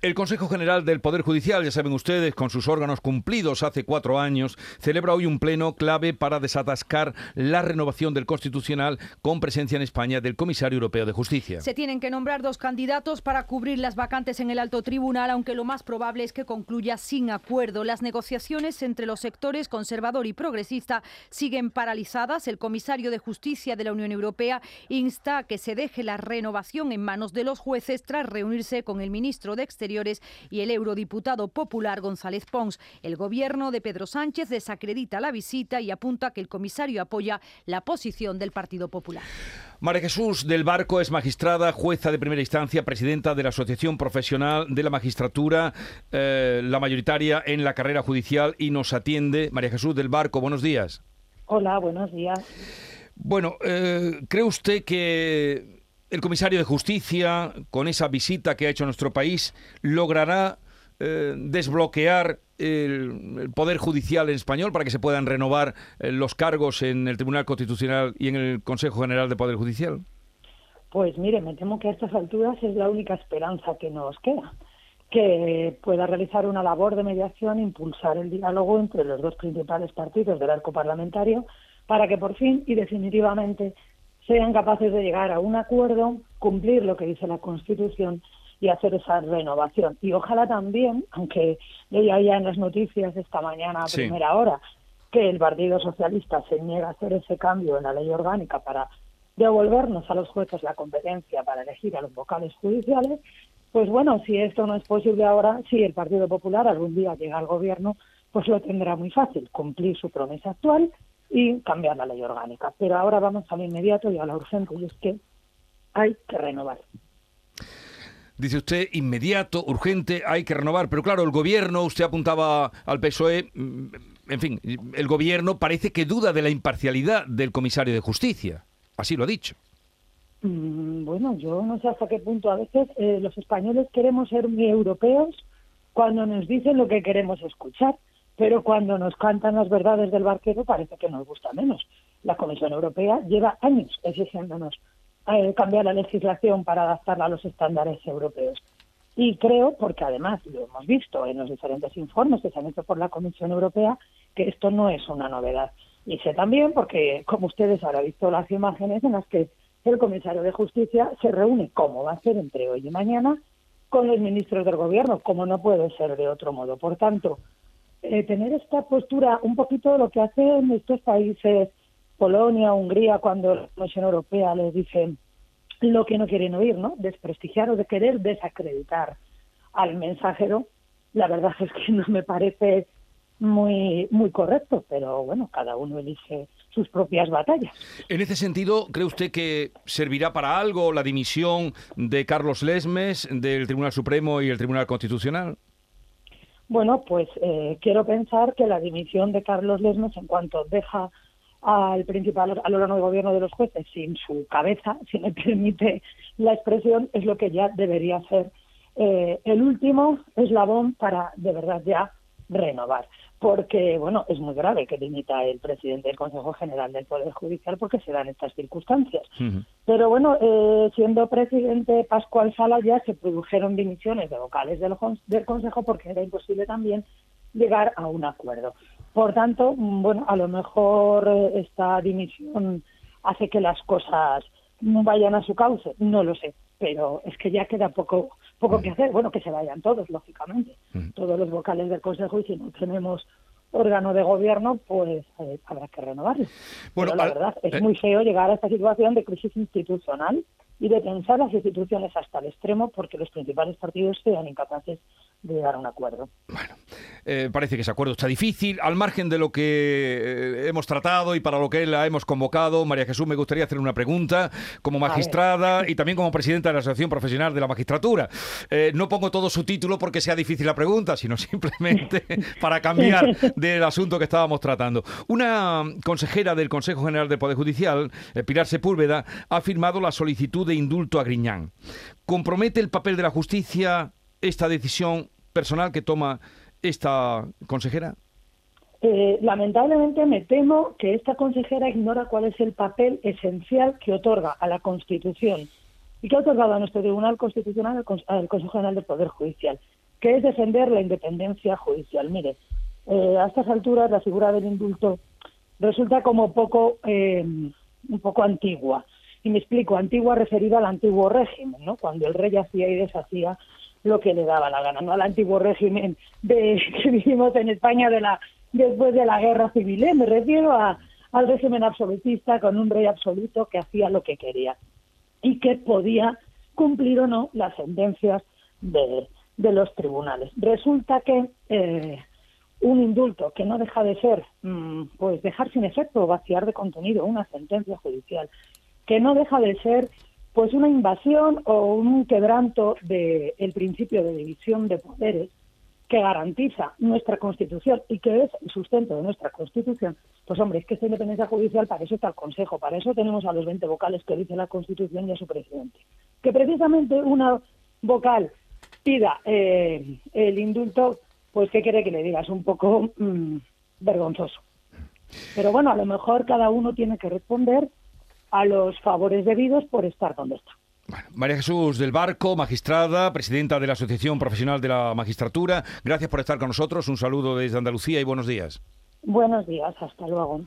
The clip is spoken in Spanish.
El Consejo General del Poder Judicial, ya saben ustedes, con sus órganos cumplidos hace cuatro años, celebra hoy un pleno clave para desatascar la renovación del Constitucional con presencia en España del Comisario Europeo de Justicia. Se tienen que nombrar dos candidatos para cubrir las vacantes en el alto tribunal, aunque lo más probable es que concluya sin acuerdo. Las negociaciones entre los sectores conservador y progresista siguen paralizadas. El Comisario de Justicia de la Unión Europea insta a que se deje la renovación en manos de los jueces tras reunirse con el ministro de Exteriores y el eurodiputado popular González Pons. El gobierno de Pedro Sánchez desacredita la visita y apunta que el comisario apoya la posición del Partido Popular. María Jesús del Barco es magistrada, jueza de primera instancia, presidenta de la Asociación Profesional de la Magistratura, eh, la mayoritaria en la carrera judicial y nos atiende. María Jesús del Barco, buenos días. Hola, buenos días. Bueno, eh, ¿cree usted que el comisario de Justicia, con esa visita que ha hecho a nuestro país, logrará eh, desbloquear el, Poder Judicial en español para que se puedan renovar eh, los cargos en el Tribunal Constitucional y en el Consejo General de Poder Judicial? Pues mire, me temo que a estas alturas es la única esperanza que nos queda, que pueda realizar una labor de mediación, impulsar el diálogo entre los dos principales partidos del arco parlamentario para que por fin y definitivamente sean capaces de llegar a un acuerdo, cumplir lo que dice la Constitución y hacer esa renovación. Y ojalá también, aunque leía ya en las noticias esta mañana a primera hora, que el Partido Socialista se niega a hacer ese cambio en la ley orgánica para devolvernos a los jueces la competencia para elegir a los vocales judiciales, pues bueno, si esto no es posible ahora, si el Partido Popular algún día llega al gobierno, pues lo tendrá muy fácil, cumplir su promesa actual y cambiar la ley orgánica. Pero ahora vamos a lo inmediato y a lo urgente, y es que hay que renovar. Dice usted, inmediato, urgente, hay que renovar. Pero claro, el gobierno, usted apuntaba al PSOE, mm, en fin, el gobierno parece que duda de la imparcialidad del comisario de justicia. Así lo ha dicho. Mm, bueno, yo no sé hasta qué punto a veces eh, los españoles queremos ser muy europeos cuando nos dicen lo que queremos escuchar pero cuando nos cantan las verdades del barquero parece que nos gusta menos. La Comisión Europea lleva años exigiéndonos eh, cambiar la legislación para adaptarla a los estándares europeos. Y creo, porque además lo hemos visto en los diferentes informes que se han hecho por la Comisión Europea, que esto no es una novedad. Y sé también, porque como ustedes habrán visto las imágenes en las que el comisario de Justicia se reúne, como va a ser entre hoy y mañana, con los ministros del Gobierno, como no puede ser de otro modo. Por tanto, eh, tener esta postura, un poquito de lo que hacen estos países, Polonia, Hungría, cuando la Comisión Europea les dice lo que no quieren oír, ¿no? Desprestigiar o de querer desacreditar al mensajero, la verdad es que no me parece muy muy correcto, pero bueno, cada uno elige sus propias batallas. En ese sentido, ¿cree usted que servirá para algo la dimisión de Carlos Lesmes del Tribunal Supremo y el Tribunal Constitucional? Bueno, pues eh, quiero pensar que la dimisión de Carlos Lesmes, en cuanto deja al principal al órgano de gobierno de los jueces sin su cabeza, si me permite la expresión, es lo que ya debería ser eh, el último eslabón para de verdad ya renovar porque, bueno, es muy grave que limita el presidente del Consejo General del Poder Judicial porque se dan estas circunstancias. Pero bueno, eh, siendo presidente Pascual Sala ya se produjeron dimisiones de vocales del, del Consejo porque era imposible también llegar a un acuerdo. Por tanto, bueno, a lo mejor eh, esta dimisión hace que las cosas no vayan a su cauce, no lo sé, pero es que ya queda poco poco que hacer. Bueno, que se vayan todos, lógicamente, todos los vocales del Consejo y si no tenemos órgano de gobierno, pues eh, habrá que renovarlo. Bueno, la verdad es eh, muy feo llegar a esta situación de crisis institucional y de pensar las instituciones hasta el extremo porque los principales partidos sean incapaces de llegar a un acuerdo. Bueno, eh, parece que ese acuerdo está difícil. Al margen de lo que eh, hemos tratado y para lo que la hemos convocado, María Jesús, me gustaría hacer una pregunta como magistrada y también como presidenta de la Asociación Profesional de la Magistratura. Eh, no pongo todo su título porque sea difícil la pregunta, sino simplemente para cambiar del asunto que estábamos tratando. Una consejera del Consejo General de Poder Judicial, Pilar Sepúlveda, ha firmado la solicitud de indulto a Griñán. ¿Compromete el papel de la justicia esta decisión personal que toma esta consejera? Eh, lamentablemente me temo que esta consejera ignora cuál es el papel esencial que otorga a la Constitución y que ha otorgado a nuestro Tribunal Constitucional al Consejo General del Poder Judicial, que es defender la independencia judicial. Mire, eh, a estas alturas la figura del indulto resulta como poco, eh, un poco antigua. Y me explico, antigua referida al antiguo régimen, ¿no? Cuando el rey hacía y deshacía lo que le daba la gana, no al antiguo régimen de, que vivimos en España de la, después de la guerra civil. ¿eh? Me refiero a, al régimen absolutista con un rey absoluto que hacía lo que quería y que podía cumplir o no las sentencias de, de los tribunales. Resulta que eh, un indulto que no deja de ser, mm, pues dejar sin efecto vaciar de contenido una sentencia judicial, que no deja de ser pues una invasión o un quebranto del principio de división de poderes que garantiza nuestra Constitución y que es el sustento de nuestra Constitución, pues hombre, es que esta independencia judicial, para eso está el Consejo, para eso tenemos a los 20 vocales que dice la Constitución y a su presidente. Que precisamente una vocal pida eh, el indulto, pues qué quiere que le diga, es un poco mm, vergonzoso. Pero bueno, a lo mejor cada uno tiene que responder a los favores debidos por estar donde está. María Jesús del Barco, magistrada, presidenta de la Asociación Profesional de la Magistratura, gracias por estar con nosotros. Un saludo desde Andalucía y buenos días. Buenos días, hasta luego.